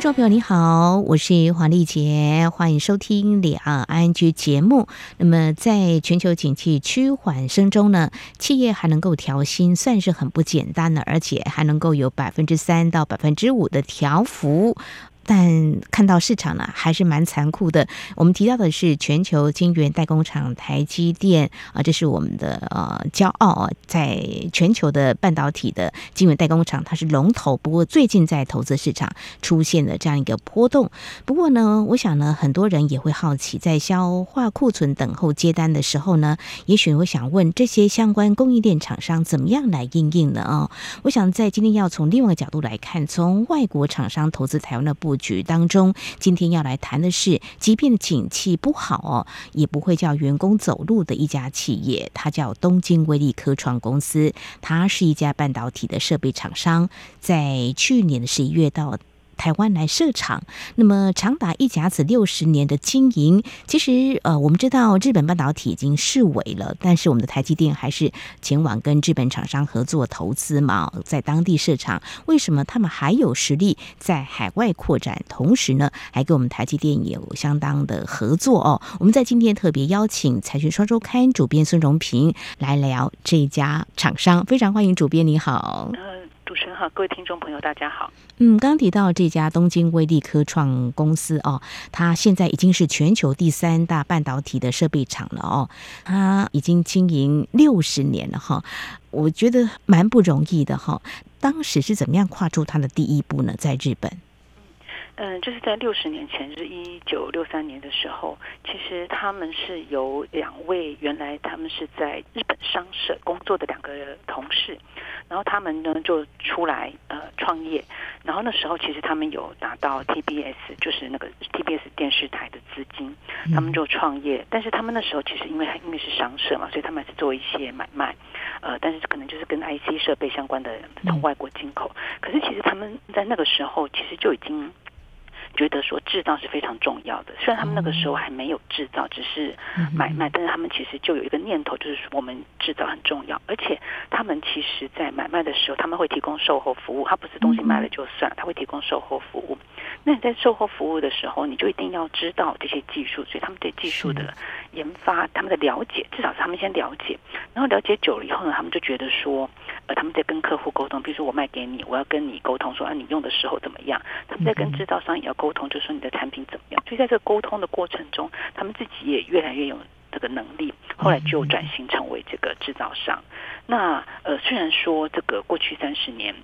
听众朋友你好，我是黄丽杰，欢迎收听两岸 ING 节目。那么，在全球景气趋缓声中呢，企业还能够调薪，算是很不简单的，而且还能够有百分之三到百分之五的调幅。但看到市场呢，还是蛮残酷的。我们提到的是全球晶圆代工厂台积电啊，这是我们的呃骄傲啊，在全球的半导体的晶圆代工厂，它是龙头。不过最近在投资市场出现了这样一个波动。不过呢，我想呢，很多人也会好奇，在消化库存等候接单的时候呢，也许我想问这些相关供应链厂商怎么样来应应呢？啊，我想在今天要从另外一个角度来看，从外国厂商投资台湾的部。局当中，今天要来谈的是，即便景气不好哦，也不会叫员工走路的一家企业，它叫东京威力科创公司，它是一家半导体的设备厂商，在去年的十一月到。台湾来设厂，那么长达一甲子六十年的经营，其实呃，我们知道日本半导体已经式微了，但是我们的台积电还是前往跟日本厂商合作投资嘛，在当地设厂。为什么他们还有实力在海外扩展？同时呢，还跟我们台积电有相当的合作哦。我们在今天特别邀请财讯双周刊主编孙荣平来聊这家厂商，非常欢迎主编，你好。主持人好，各位听众朋友，大家好。嗯，刚刚提到这家东京威力科创公司哦，它现在已经是全球第三大半导体的设备厂了哦，它已经经营六十年了哈，我觉得蛮不容易的哈。当时是怎么样跨出它的第一步呢？在日本。嗯，就是在六十年前，就是一九六三年的时候，其实他们是由两位原来他们是在日本商社工作的两个同事，然后他们呢就出来呃创业，然后那时候其实他们有拿到 TBS，就是那个 TBS 电视台的资金，他们就创业，但是他们那时候其实因为因为是商社嘛，所以他们还是做一些买卖，呃，但是可能就是跟 IC 设备相关的从外国进口，可是其实他们在那个时候其实就已经。觉得说制造是非常重要的，虽然他们那个时候还没有制造，只是买卖，但是他们其实就有一个念头，就是我们制造很重要。而且他们其实，在买卖的时候，他们会提供售后服务，他不是东西卖了就算，他会提供售后服务。那你在售后服务的时候，你就一定要知道这些技术，所以他们对技术的研发、他们的了解，至少是他们先了解，然后了解久了以后呢，他们就觉得说，呃，他们在跟客户沟通，比如说我卖给你，我要跟你沟通说，啊，你用的时候怎么样？他们在跟制造商也要沟通，就是说你的产品怎么样？所以在这个沟通的过程中，他们自己也越来越有这个能力，后来就转型成为这个制造商。那呃，虽然说这个过去三十年。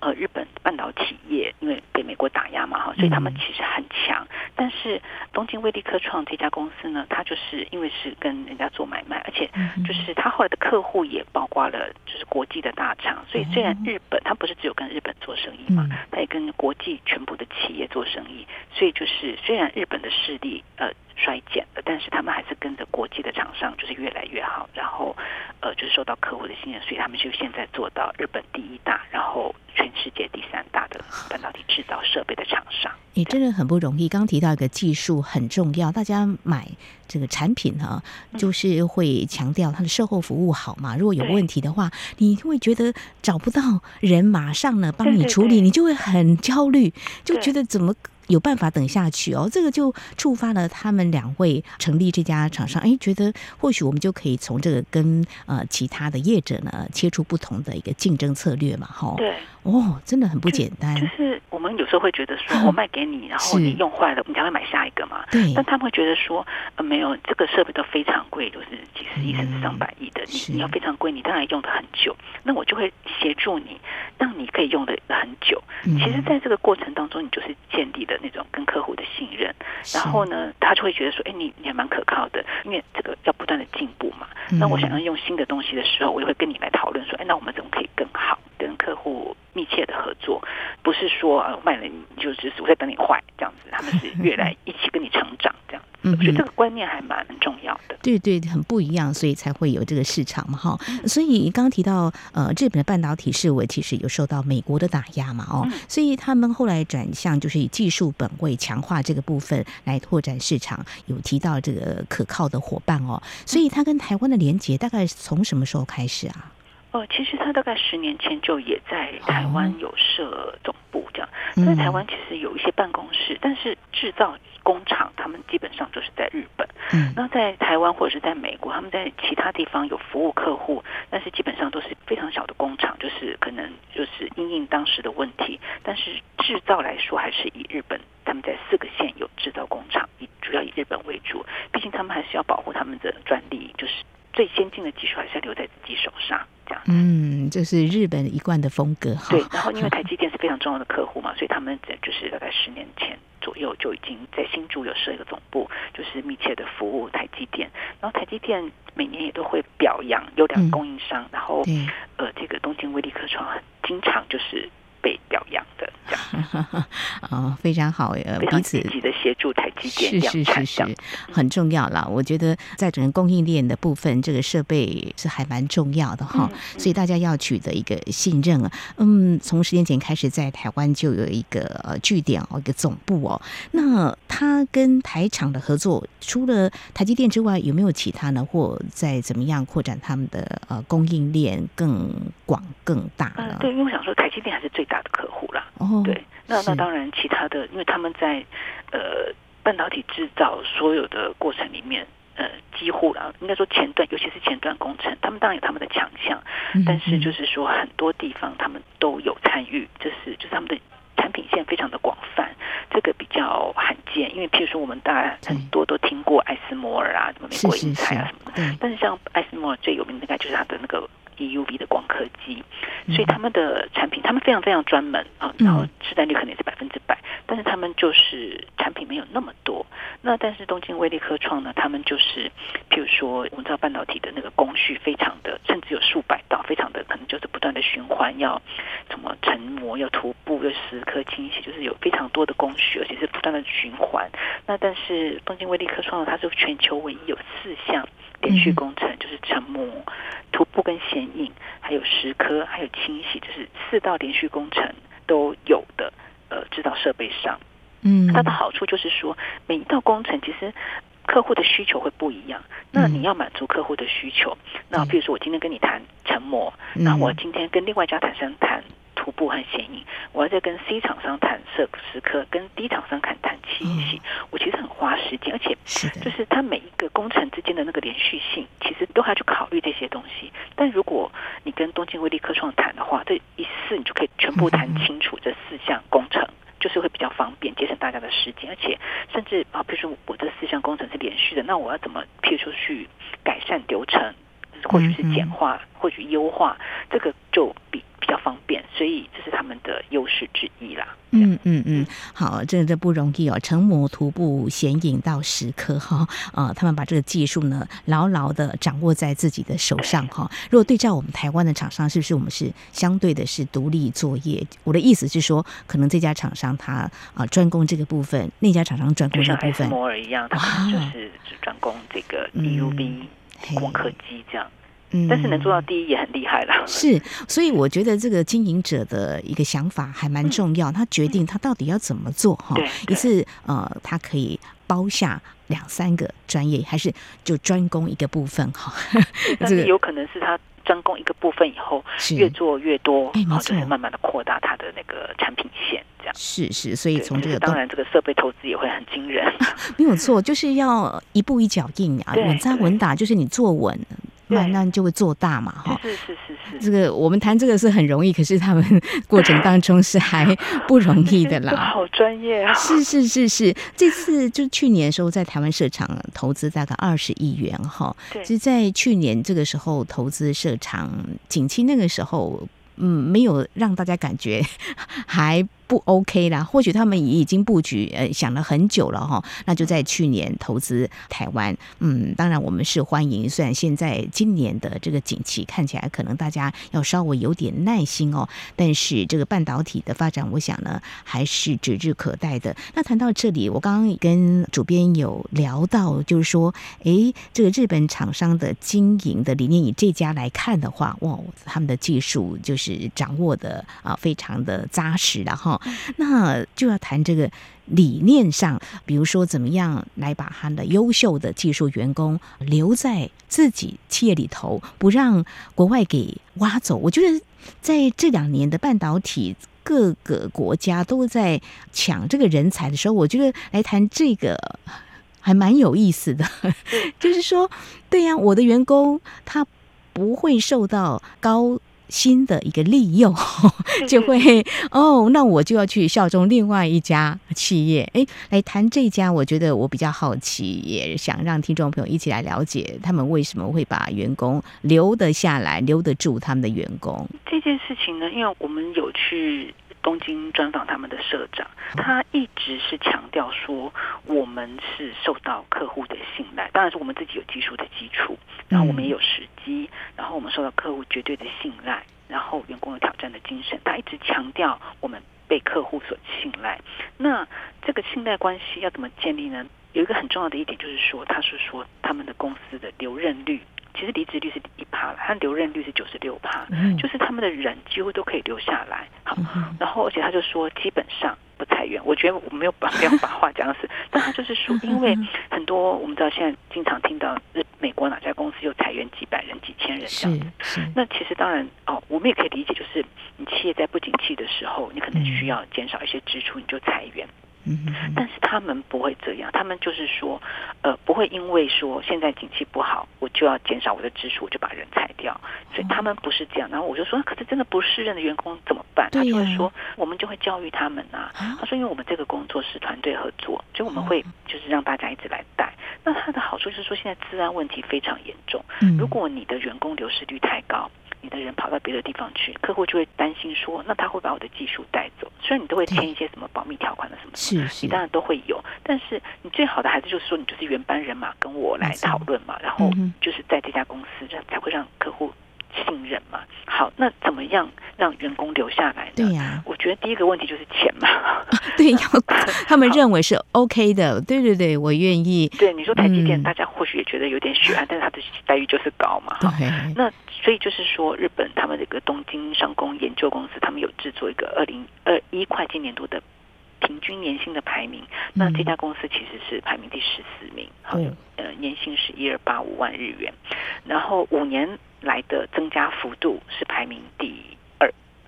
呃，日本半导体业因为被美国打压嘛，哈，所以他们其实很强。但是东京威力科创这家公司呢，它就是因为是跟人家做买卖，而且就是他后来的客户也包括了就是国际的大厂。所以虽然日本它不是只有跟日本做生意嘛，它也跟国际全部的企业做生意。所以就是虽然日本的势力呃衰减了，但是他们还是跟着国际的厂商就是越来越好，然后呃就是受到客户的信任，所以他们就现在做到日本第一大，然后。全世界第三大的半导体制造设备的厂商，你真的很不容易。刚提到一个技术很重要，大家买这个产品哈，就是会强调它的售后服务好嘛。如果有问题的话，你会觉得找不到人马上呢帮你处理，你就会很焦虑，就觉得怎么有办法等下去哦？这个就触发了他们两位成立这家厂商。哎，觉得或许我们就可以从这个跟呃其他的业者呢切出不同的一个竞争策略嘛，哈。对，哦，真的很不简单。就，就是我们有时候会觉得说，我 卖给你，然后你用坏了，你才会买下一个嘛。对。但他们会觉得说，呃，没有，这个设备都非常贵，都、就是几十亿甚至上百亿的，你你要非常贵，你当然用的很久。那我就会协助你，让你可以用的很久。其实，在这个过程当中，你就是建立了。那种跟客户的信任，然后呢，他就会觉得说，哎，你你还蛮可靠的，因为这个要不断的进步嘛。那我想要用新的东西的时候，我也会跟你来讨论说，哎，那我们怎么可以更好，跟客户密切的合作，不是说卖了你就只是我在等你坏这样子，他们是越来一起跟你成长。嗯，所以这个观念还蛮重要的。对对，很不一样，所以才会有这个市场嘛，哈。所以刚刚提到，呃，日本的半导体视为其实有受到美国的打压嘛，哦，所以他们后来转向就是以技术本位强化这个部分来拓展市场，有提到这个可靠的伙伴哦。所以他跟台湾的连接大概从什么时候开始啊？哦，其实他大概十年前就也在台湾有设总部，这样。在台湾其实有一些办公室，但是制造工厂他们基本上就是在日本。嗯，那在台湾或者是在美国，他们在其他地方有服务客户，但是基本上都是非常小的工厂，就是可能就是因应当时的问题。但是制造来说，还是以日本，他们在四个县有制造工厂，以主要以日本为主。毕竟他们还是要保护他们的专利，就是最先进的技术还是要留在自己手上。嗯，这是日本一贯的风格哈。对，然后因为台积电是非常重要的客户嘛，所以他们在就是大概十年前左右就已经在新竹有设一个总部，就是密切的服务台积电。然后台积电每年也都会表扬优良供应商，嗯、然后呃，这个东京威力科创经常就是。被表扬的这样啊、哦，非常好，呃，彼此积极的协助台积电是是是是，很重要啦。我觉得在整个供应链的部分，这个设备是还蛮重要的哈、嗯，所以大家要取得一个信任啊。嗯，从十年前开始，在台湾就有一个据点哦，一个总部哦。那他跟台厂的合作，除了台积电之外，有没有其他呢？或再怎么样扩展他们的呃供应链更广更大呢？呃、对，因为我想说，台积电还是最大的客户啦，哦，对，那那当然，其他的，因为他们在呃半导体制造所有的过程里面，呃，几乎啦，应该说前段，尤其是前段工程，他们当然有他们的强项，但是就是说很多地方他们都有参与，就是就是他们的产品线非常的广泛，这个比较罕见，因为譬如说我们大家很多都听过艾斯摩尔啊，什么美国英才啊什么的，但是像艾斯摩尔最有名的应该就是它的那个。EUV 的光刻机，所以他们的产品，他们非常非常专门啊，然后市占率可能也是百分之百，但是他们就是产品没有那么多。那但是东京威力科创呢，他们就是，譬如说，我们知道半导体的那个工序非常的，甚至有数百道，非常的可能就是不断的循环，要什么成膜，要涂布，要蚀刻清洗，就是有非常多的工序，而且是不断的循环。那但是东京威力科创呢，它是全球唯一有四项。连续工程就是成膜、涂布跟显影，还有石刻，还有清洗，就是四道连续工程都有的。呃，制造设备上，嗯，它的好处就是说，每一道工程其实客户的需求会不一样。那你要满足客户的需求，那比如说我今天跟你谈成膜，那我今天跟另外一家厂商谈。涂布和显影，我要在跟 C 厂商谈设时刻，跟 D 厂商谈谈清洗，嗯，我其实很花时间，而且就是它每一个工程之间的那个连续性，其实都还要去考虑这些东西。但如果你跟东京威力科创谈的话，这一次你就可以全部谈清楚这四项工程，就是会比较方便，节省大家的时间，而且甚至啊，比如说我这四项工程是连续的，那我要怎么譬如说去改善流程，或许是简化，或许优化，这个就比。比较方便，所以这是他们的优势之一啦。嗯嗯嗯，好，这这不容易哦，成膜、徒步、显影到蚀刻哈啊，他们把这个技术呢牢牢的掌握在自己的手上哈。如果对照我们台湾的厂商，是不是我们是相对的是独立作业？我的意思是说，可能这家厂商他啊专攻这个部分，那家厂商专攻这个部分，像摩尔一样，他们就是只专攻这个 EUV 光刻机这样。嗯，但是能做到第一也很厉害了。是，所以我觉得这个经营者的一个想法还蛮重要，嗯、他决定他到底要怎么做哈。对，一次呃，他可以包下两三个专业，还是就专攻一个部分哈？但是有可能是他专攻一个部分以后，越做越多，然后就是慢慢的扩大它的那个产品线，这样。是是，所以从这个、当然这个设备投资也会很惊人。啊、没有错，就是要一步一脚印啊，稳扎稳打，就是你坐稳。那那就会做大嘛，哈。是是是是。这个我们谈这个是很容易，可是他们过程当中是还不容易的啦。好专业啊！是是是是，这次就去年的时候在台湾设厂投资大概二十亿元哈。对。就在去年这个时候投资设厂，景气那个时候，嗯，没有让大家感觉 还。不 OK 啦。或许他们也已经布局呃想了很久了哈，那就在去年投资台湾。嗯，当然我们是欢迎。虽然现在今年的这个景气看起来可能大家要稍微有点耐心哦，但是这个半导体的发展，我想呢还是指日可待的。那谈到这里，我刚刚跟主编有聊到，就是说，诶，这个日本厂商的经营的理念，以这家来看的话，哇，他们的技术就是掌握的啊，非常的扎实了哈。那就要谈这个理念上，比如说怎么样来把他的优秀的技术员工留在自己企业里头，不让国外给挖走。我觉得在这两年的半导体。各个国家都在抢这个人才的时候，我觉得来谈这个还蛮有意思的。就是说，对呀，我的员工他不会受到高新的一个利用，就会哦，那我就要去效忠另外一家企业。哎，来谈这家，我觉得我比较好奇，也想让听众朋友一起来了解他们为什么会把员工留得下来，留得住他们的员工。这件事情呢，因为我们有去东京专访他们的社长，他一直是强调说，我们是受到客户的信赖，当然是我们自己有技术的基础，然后我们也有时机，然后我们受到客户绝对的信赖，然后员工有挑战的精神，他一直强调我们被客户所信赖。那这个信赖关系要怎么建立呢？有一个很重要的一点就是说，他是说他们的公司的留任率。其实离职率是一趴了，他留任率是九十六趴，就是他们的人几乎都可以留下来。好，然后而且他就说基本上不裁员。我觉得我没有把没有把话讲死，但他就是说，因为很多我们知道现在经常听到日美国哪家公司又裁员几百人、几千人这样子。那其实当然哦，我们也可以理解，就是你企业在不景气的时候，你可能需要减少一些支出，你就裁员。嗯，但是他们不会这样，他们就是说，呃，不会因为说现在景气不好，我就要减少我的支出，我就把人裁掉，所以他们不是这样。然后我就说，可是真的不适任的员工怎么办？他就会说，我们就会教育他们啊。他说，因为我们这个工作是团队合作，所以我们会就是让大家一直来带。那他的好处就是说，现在治安问题非常严重，如果你的员工流失率太高。你的人跑到别的地方去，客户就会担心说，那他会把我的技术带走。虽然你都会签一些什么保密条款的什么，是是，你当然都会有，但是你最好的还是就是说，你就是原班人马跟我来讨论嘛，然后就是在这家公司，这才会让客户。信任嘛，好，那怎么样让员工留下来呢？对呀、啊，我觉得第一个问题就是钱嘛。对，要 他们认为是 OK 的。对对对，我愿意。对，你说台积电，嗯、大家有点血汗，但是他的待遇就是高嘛。哈。那所以就是说，日本他们这个东京商工研究公司，他们有制作一个二零二一会计年度的平均年薪的排名。嗯、那这家公司其实是排名第十四名。好，嗯、呃，年薪是一二八五万日元，然后五年。来的增加幅度是排名第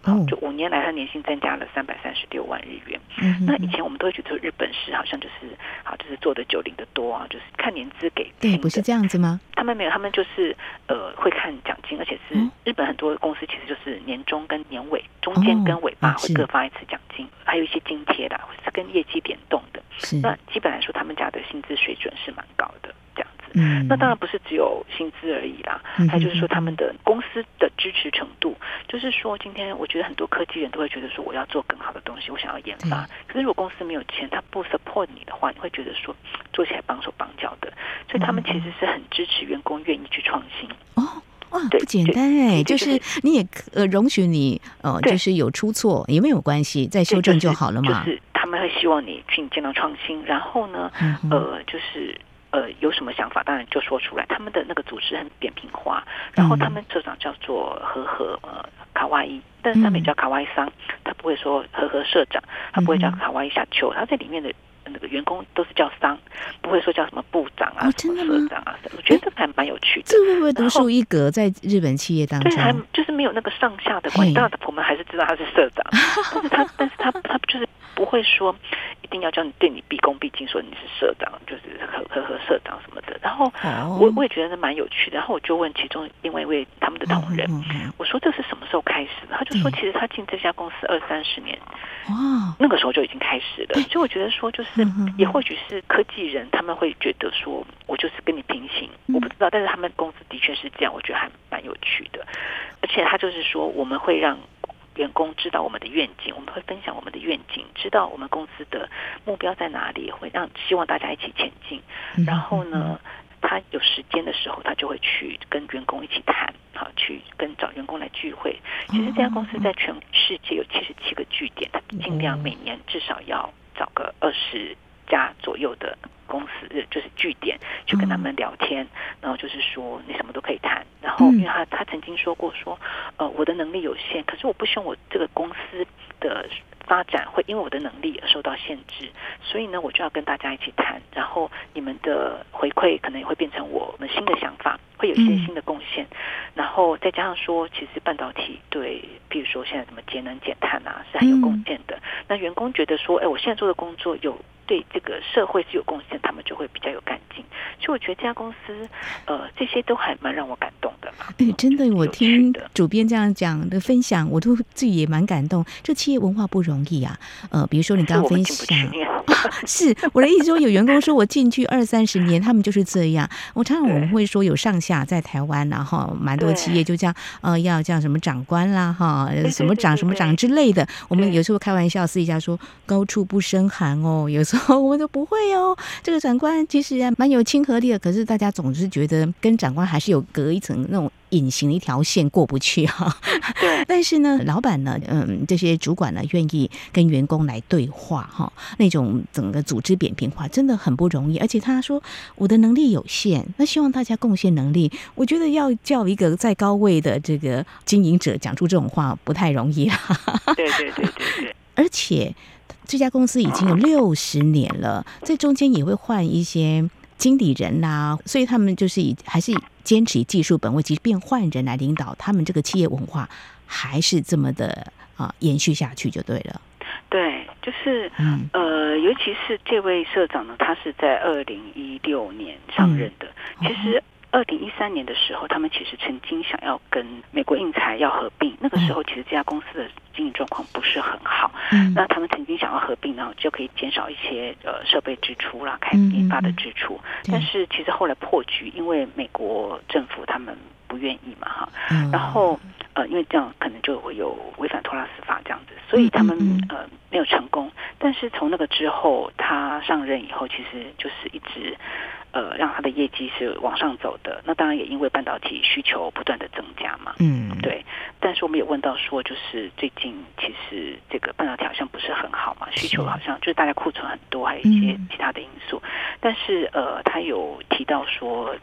二，好，就五年来他年薪增加了三百三十六万日元。嗯，那以前我们都会觉得日本是好像就是好，就是做的九零的多啊，就是看年资给。对，不是这样子吗？他们没有，他们就是呃会看奖金，而且是日本很多公司其实就是年终跟年尾中间跟尾巴会各发一次奖金，还有一些津贴的，是跟业绩联动的。是，那基本来说，他们家的薪资水准是蛮高的。嗯，那当然不是只有薪资而已啦，还有就是说他们的公司的支持程度，就是说今天我觉得很多科技人都会觉得说我要做更好的东西，我想要研发，可是如果公司没有钱，他不 support 你的话，你会觉得说做起来绑手绑脚的，所以他们其实是很支持员工愿意去创新。哦，哇，不简单哎，就是你也呃容许你呃就是有出错也没有关系，再修正就好了嘛。就是他们会希望你去见到创新，然后呢，呃，就是。呃，有什么想法，当然就说出来。他们的那个组织很扁平化，然后他们社长叫做和和呃卡哇伊，但是他们也叫卡哇伊桑，他不会说和和社长，他不会叫卡哇伊小秋，他在里面的那个员工都是叫桑，不会说叫什么部长啊，什么社长啊，我觉得这个还蛮有趣的。这会不会独树一格在日本企业当中？对，还就是没有那个上下的关系。当然，我们还是知道他是社长，但是他，但是他，他就是不会说。一定要叫你对你毕恭毕敬，说你是社长，就社长什么的。然后我我也觉得蛮有趣的。然后我就问其中另外一位他们的同仁，我说这是什么时候开始的？他就说其实他进这家公司二三十年，哇，那个时候就已经开始了。所以我觉得说就是也或许是科技人他们会觉得说我就是跟你平行，我不知道，但是他们公司的确是这样，我觉得还蛮有趣的。而且他就是说我们会让。员工知道我们的愿景，我们会分享我们的愿景，知道我们公司的目标在哪里，会让希望大家一起前进。然后呢，他有时间的时候，他就会去跟员工一起谈，好，去跟找员工来聚会。其实这家公司在全世界有七十七个据点，他尽量每年至少要找个二十家左右的公司，就是据点，去跟他们聊天。然后就是说，你什么都可以谈。然后，因为他他曾经说过说，呃，我的能力有限，可是我不希望我这个公司的。发展会因为我的能力而受到限制，所以呢，我就要跟大家一起谈，然后你们的回馈可能也会变成我们新的想法，会有一些新的贡献，然后再加上说，其实半导体对，比如说现在什么节能减碳啊，是很有贡献的。那员工觉得说，哎，我现在做的工作有对这个社会是有贡献，他们就会比较有干劲。所以我觉得这家公司，呃，这些都还蛮让我感动的。哎，真的，我听主编这样讲的分享，我都自己也蛮感动。这企业文化不容易。啊，呃，比如说你刚刚分享，是我的意思说，有员工说我进去二三十年，他们就是这样。我常常我们会说有上下在台湾，然后蛮多企业就这样，呃，要叫什么长官啦，哈，什么长什么长之类的。我们有时候开玩笑私底下说高处不胜寒哦，有时候我们都不会哦。这个长官其实蛮有亲和力的，可是大家总是觉得跟长官还是有隔一层那种。隐形的一条线过不去哈，对。但是呢，老板呢，嗯，这些主管呢，愿意跟员工来对话哈，那种整个组织扁平化真的很不容易。而且他说我的能力有限，那希望大家贡献能力。我觉得要叫一个在高位的这个经营者讲出这种话不太容易啊。对对对对对。而且这家公司已经有六十年了，在中间也会换一些。经理人呐、啊，所以他们就是以还是坚持以技术本位，即便换人来领导，他们这个企业文化还是这么的啊延续下去就对了。对，就是嗯呃，尤其是这位社长呢，他是在二零一六年上任的，嗯、其实。二零一三年的时候，他们其实曾经想要跟美国印材要合并。那个时候，其实这家公司的经营状况不是很好。嗯，那他们曾经想要合并，然后就可以减少一些呃设备支出啦，开研发的支出。但是其实后来破局，因为美国政府他们不愿意嘛，哈。嗯然后呃，因为这样可能就会有违反托拉斯法这样子，所以他们呃没有成功。但是从那个之后，他上任以后，其实就是一直。呃，让它的业绩是往上走的。那当然也因为半导体需求不断的增加嘛。嗯，对。但是我们也问到说，就是最近其实这个半导体好像不是很好嘛，需求好像就是大家库存很多，还有一些其他的因素。嗯、但是呃，他有提到说，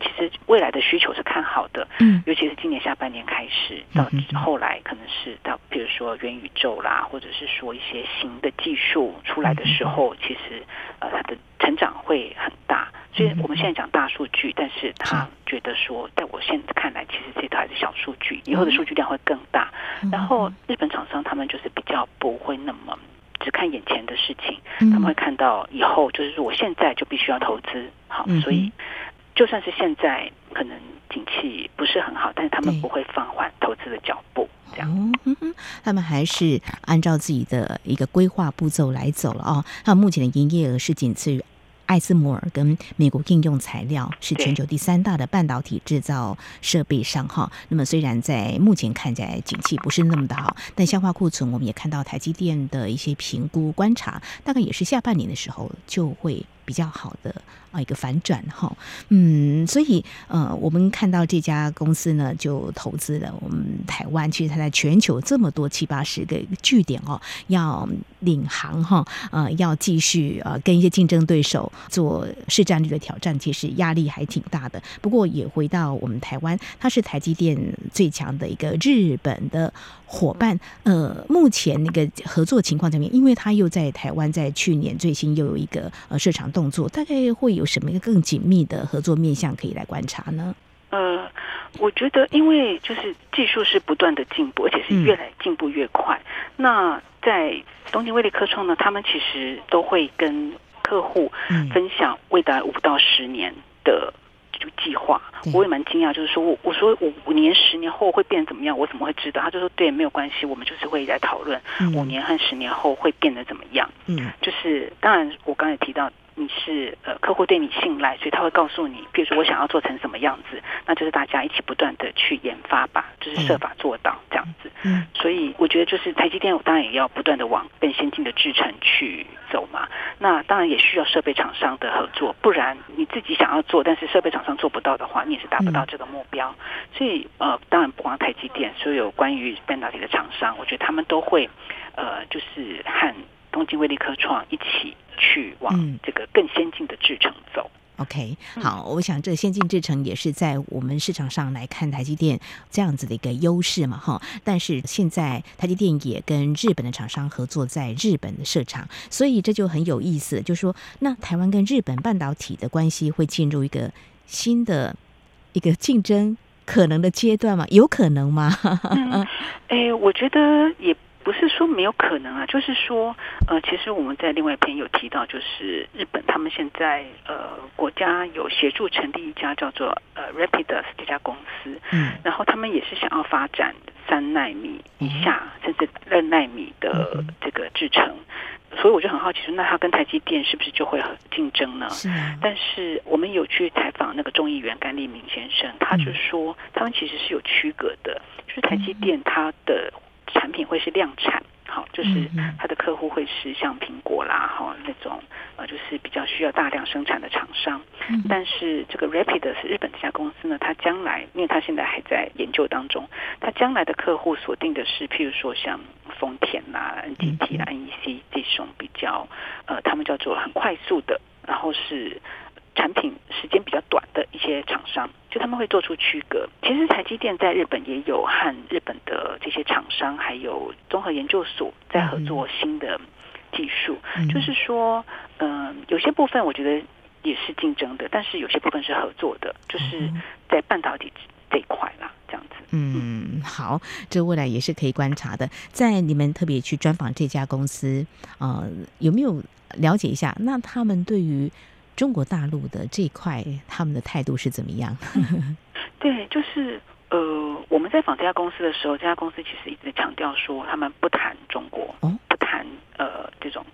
其实未来的需求是看好的。嗯，尤其是今年下半年开始到后来，可能是到比如说元宇宙啦，或者是说一些新的技术出来的时候，其实呃，它的成长会很大。所以我们现在讲大数据，但是他觉得说，在我现在看来，其实这都还是小数据，以后的数据量会更大。然后日本厂商他们就是比较不会那么只看眼前的事情，他们会看到以后，就是说我现在就必须要投资。好，所以就算是现在可能景气不是很好，但是他们不会放缓投资的脚步，这样。嗯，他们还是按照自己的一个规划步骤来走了哦。他们目前的营业额是仅次于。艾斯摩尔跟美国应用材料是全球第三大的半导体制造设备商哈。那么虽然在目前看起来景气不是那么的好，但消化库存，我们也看到台积电的一些评估观察，大概也是下半年的时候就会比较好的啊一个反转哈。嗯，所以呃，我们看到这家公司呢，就投资了我们台湾，其实它在全球这么多七八十个据点哦，要领航哈，呃，要继续呃跟一些竞争对手。做市占率的挑战，其实压力还挺大的。不过也回到我们台湾，它是台积电最强的一个日本的伙伴。呃，目前那个合作情况怎么样？因为他又在台湾，在去年最新又有一个呃市场动作，大概会有什么一个更紧密的合作面向可以来观察呢？呃，我觉得因为就是技术是不断的进步，而且是越来进步越快。嗯、那在东京威力科创呢，他们其实都会跟客户分享未来五到十年的就计划，我也蛮惊讶，就是说我我说五五年、十年后会变怎么样，我怎么会知道？他就说对，没有关系，我们就是会来讨论五年和十年后会变得怎么样。嗯，就是当然，我刚才提到你是呃客户对你信赖，所以他会告诉你，比如说我想要做成什么样子，那就是大家一起不断的去研发吧，就是设法做到这样子。嗯，所以我觉得就是台积电，我当然也要不断的往更先进的制程去走嘛。那当然也需要设备厂商的合作，不然你自己想要做，但是设备厂商做不到的话，你也是达不到这个目标。所以呃，当然不光台积电，所有关于半导体的厂商，我觉得他们都会呃，就是和东京威力科创一起去往这个更先进的制程走。OK，好，我想这先进制程也是在我们市场上来看台积电这样子的一个优势嘛，哈。但是现在台积电也跟日本的厂商合作，在日本的设厂，所以这就很有意思，就是说，那台湾跟日本半导体的关系会进入一个新的一个竞争可能的阶段吗？有可能吗？嗯，哎，我觉得也。不是说没有可能啊，就是说，呃，其实我们在另外一篇有提到，就是日本他们现在呃国家有协助成立一家叫做呃 Rapidus 这家公司，嗯，然后他们也是想要发展三纳米以下，嗯、甚至二纳米的这个制程，嗯、所以我就很好奇说，那他跟台积电是不是就会很竞争呢？是啊。但是我们有去采访那个众议员甘利明先生，他就说他们其实是有区隔的，就是台积电它的。产品会是量产，好，就是它的客户会是像苹果啦，哈那种呃，就是比较需要大量生产的厂商。但是这个 Rapidus 是日本这家公司呢，它将来，因为它现在还在研究当中，它将来的客户锁定的是，譬如说像丰田啦、NTT 啦、NEC 这种比较呃，他们叫做很快速的，然后是。产品时间比较短的一些厂商，就他们会做出区隔。其实台积电在日本也有和日本的这些厂商，还有综合研究所在合作新的技术。嗯、就是说，嗯、呃，有些部分我觉得也是竞争的，但是有些部分是合作的，就是在半导体这一块啦，这样子。嗯，好，这未来也是可以观察的。在你们特别去专访这家公司，呃，有没有了解一下？那他们对于中国大陆的这一块，他们的态度是怎么样？对，就是呃，我们在访这家公司的时候，这家公司其实一直强调说，他们不谈中国，哦、不谈呃这种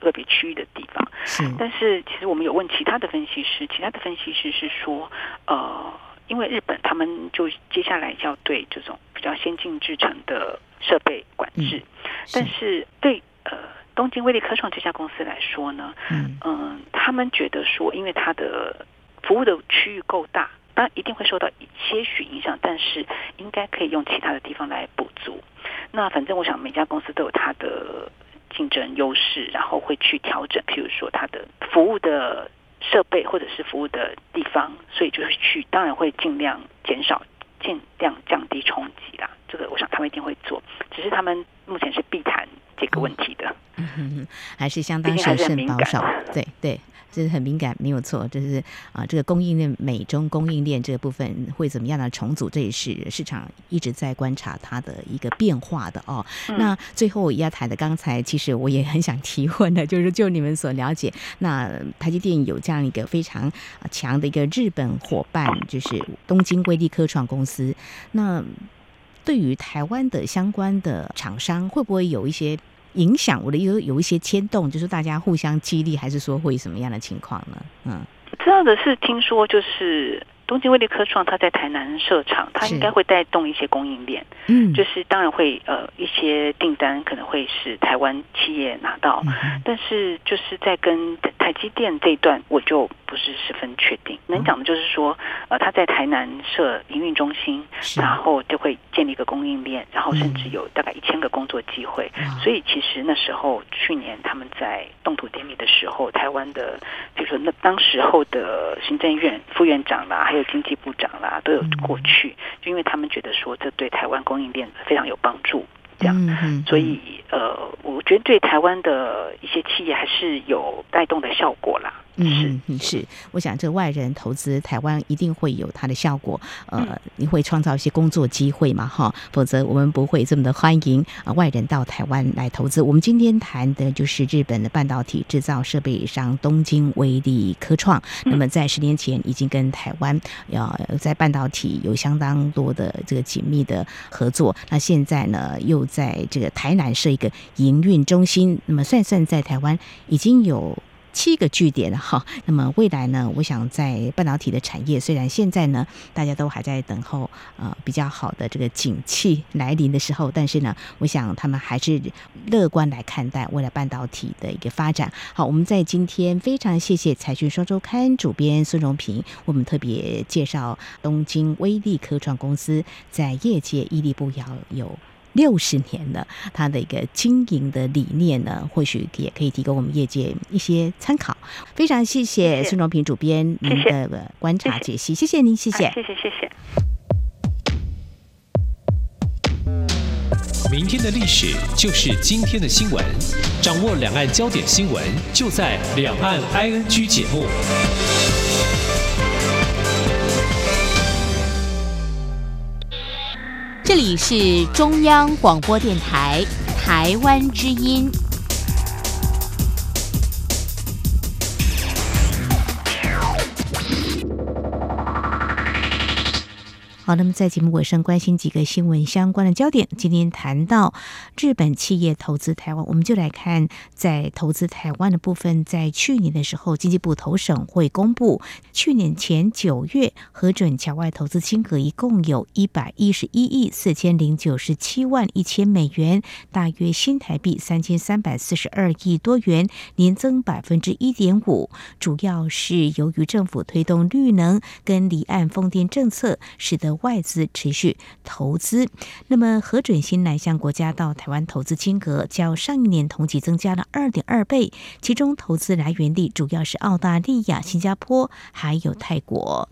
个别区域的地方。是，但是其实我们有问其他的分析师，其他的分析师是说，呃，因为日本他们就接下来要对这种比较先进制成的设备管制，嗯、是，但是对呃。东京威力科创这家公司来说呢，嗯，嗯，他们觉得说，因为它的服务的区域够大，当然一定会受到一些许影响，但是应该可以用其他的地方来补足。那反正我想每家公司都有它的竞争优势，然后会去调整，譬如说它的服务的设备或者是服务的地方，所以就是去，当然会尽量减少、尽量降低冲击啦。这个我想他们一定会做，只是他们目前是避谈这个问题的。嗯哼哼，还是相当审慎保守，对对，这是很敏感，没有错。就是啊，这个供应链美中供应链这个部分会怎么样的重组，这也是市场一直在观察它的一个变化的哦。嗯、那最后我要谈的，刚才其实我也很想提问的，就是就你们所了解，那台积电有这样一个非常强的一个日本伙伴，就是东京威力科创公司。那对于台湾的相关的厂商，会不会有一些？影响我的有有一些牵动，就是大家互相激励，还是说会什么样的情况呢？嗯，知道的是听说就是。东京威力科创，它在台南设厂，它应该会带动一些供应链。嗯，就是当然会呃一些订单可能会是台湾企业拿到，嗯、但是就是在跟台积电这一段，我就不是十分确定。能讲的就是说，呃，他在台南设营运中心，然后就会建立一个供应链，然后甚至有大概一千个工作机会。嗯、所以其实那时候去年他们在动土典礼的时候，台湾的比如说那当时候的行政院副院长啦，还有经济部长啦，都有过去，就因为他们觉得说这对台湾供应链非常有帮助，这样，所以呃，我觉得对台湾的一些企业还是有带动的效果啦。嗯，嗯是，我想这外人投资台湾一定会有它的效果，呃，你会创造一些工作机会嘛，哈，否则我们不会这么的欢迎啊外人到台湾来投资。我们今天谈的就是日本的半导体制造设备商东京威力科创，那么在十年前已经跟台湾要在半导体有相当多的这个紧密的合作，那现在呢又在这个台南设一个营运中心，那么算算在台湾已经有。七个据点哈。那么未来呢，我想在半导体的产业，虽然现在呢大家都还在等候呃比较好的这个景气来临的时候，但是呢，我想他们还是乐观来看待未来半导体的一个发展。好，我们在今天非常谢谢财讯双周刊主编孙荣平，我们特别介绍东京威力科创公司在业界屹立不摇有六十年了，他的一个经营的理念呢，或许也可以提供我们业界一些参考。非常谢谢孙荣平主编您的观察解析，谢谢，谢谢您，谢谢，谢谢，谢谢。明天的历史就是今天的新闻，掌握两岸焦点新闻，就在《两岸 ING》节目。这里是中央广播电台台湾之音。好，那么在节目尾声，关心几个新闻相关的焦点。今天谈到日本企业投资台湾，我们就来看在投资台湾的部分。在去年的时候，经济部投审会公布，去年前九月核准侨外投资金额一共有一百一十一亿四千零九十七万一千美元，大约新台币三千三百四十二亿多元，年增百分之一点五。主要是由于政府推动绿能跟离岸风电政策，使得外资持续投资，那么核准新南向国家到台湾投资金额较上一年同期增加了二点二倍，其中投资来源地主要是澳大利亚、新加坡还有泰国。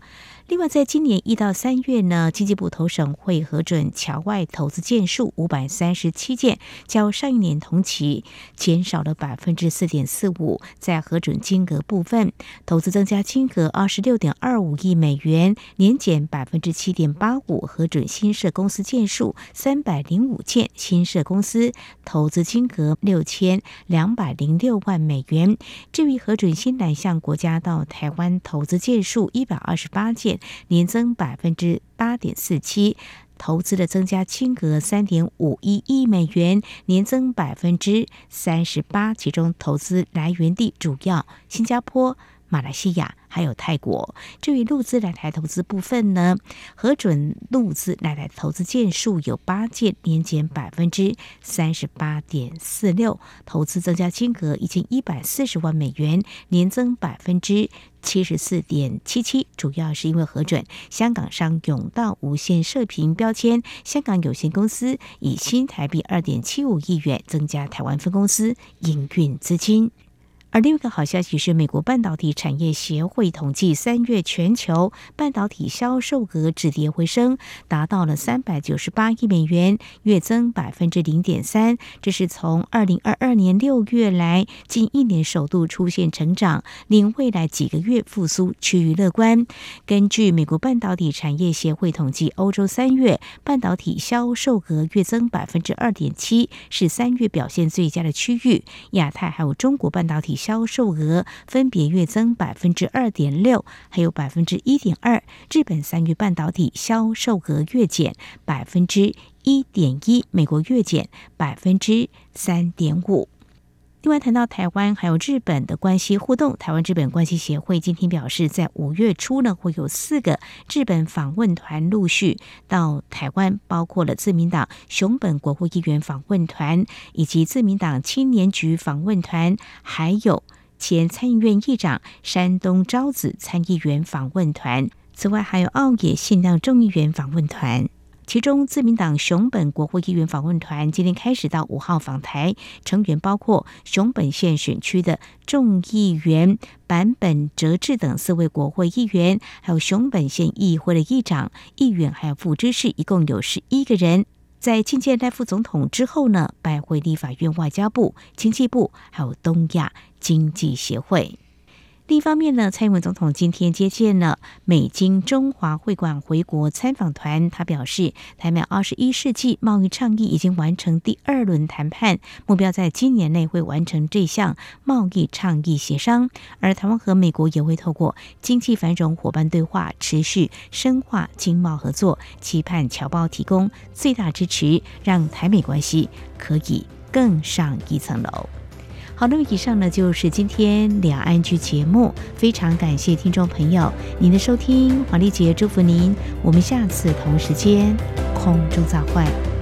另外，在今年一到三月呢，经济部投审会核准侨外投资件数五百三十七件，较上一年同期减少了百分之四点四五。在核准金额部分，投资增加金额二十六点二五亿美元，年减百分之七点八五。核准新设公司件数三百零五件，新设公司投资金额六千两百零六万美元。至于核准新南向国家到台湾投资件数一百二十八件。年增百分之八点四七，投资的增加金额三点五一亿美元，年增百分之三十八。其中投资来源地主要新加坡、马来西亚。还有泰国，至于陆资来台投资部分呢，核准陆资来台投资件数有八件，年减百分之三十八点四六，投资增加金额一千一百四十万美元，年增百分之七十四点七七，主要是因为核准香港商永道无线射频标签香港有限公司以新台币二点七五亿元增加台湾分公司营运资金。而另一个好消息是，美国半导体产业协会统计，三月全球半导体销售额止跌回升，达到了三百九十八亿美元，月增百分之零点三。这是从二零二二年六月来近一年首度出现成长，令未来几个月复苏趋于乐观。根据美国半导体产业协会统计，欧洲三月半导体销售额月增百分之二点七，是三月表现最佳的区域。亚太还有中国半导体。销售额分别月增百分之二点六，还有百分之一点二。日本三月半导体销售额月减百分之一点一，美国月减百分之三点五。另外，谈到台湾还有日本的关系互动，台湾日本关系协会今天表示，在五月初呢，会有四个日本访问团陆续到台湾，包括了自民党熊本国会议员访问团，以及自民党青年局访问团，还有前参议院议长山东昭子参议员访问团。此外，还有奥野信亮众议员访问团。其中，自民党熊本国会议员访问团今天开始到五号访台，成员包括熊本县选区的众议员坂本哲志等四位国会议员，还有熊本县议会的议长、议员，还有副知事，一共有十一个人。在觐见赖副总统之后呢，拜会立法院外交部、经济部，还有东亚经济协会。另一方面呢，蔡英文总统今天接见了美京中华会馆回国参访团，他表示，台美二十一世纪贸易倡议已经完成第二轮谈判，目标在今年内会完成这项贸易倡议协商，而台湾和美国也会透过经济繁荣伙伴对话，持续深化经贸合作，期盼侨胞提供最大支持，让台美关系可以更上一层楼。好，那么以上呢就是今天两岸剧节目，非常感谢听众朋友您的收听，黄丽杰祝福您，我们下次同时间空中再会。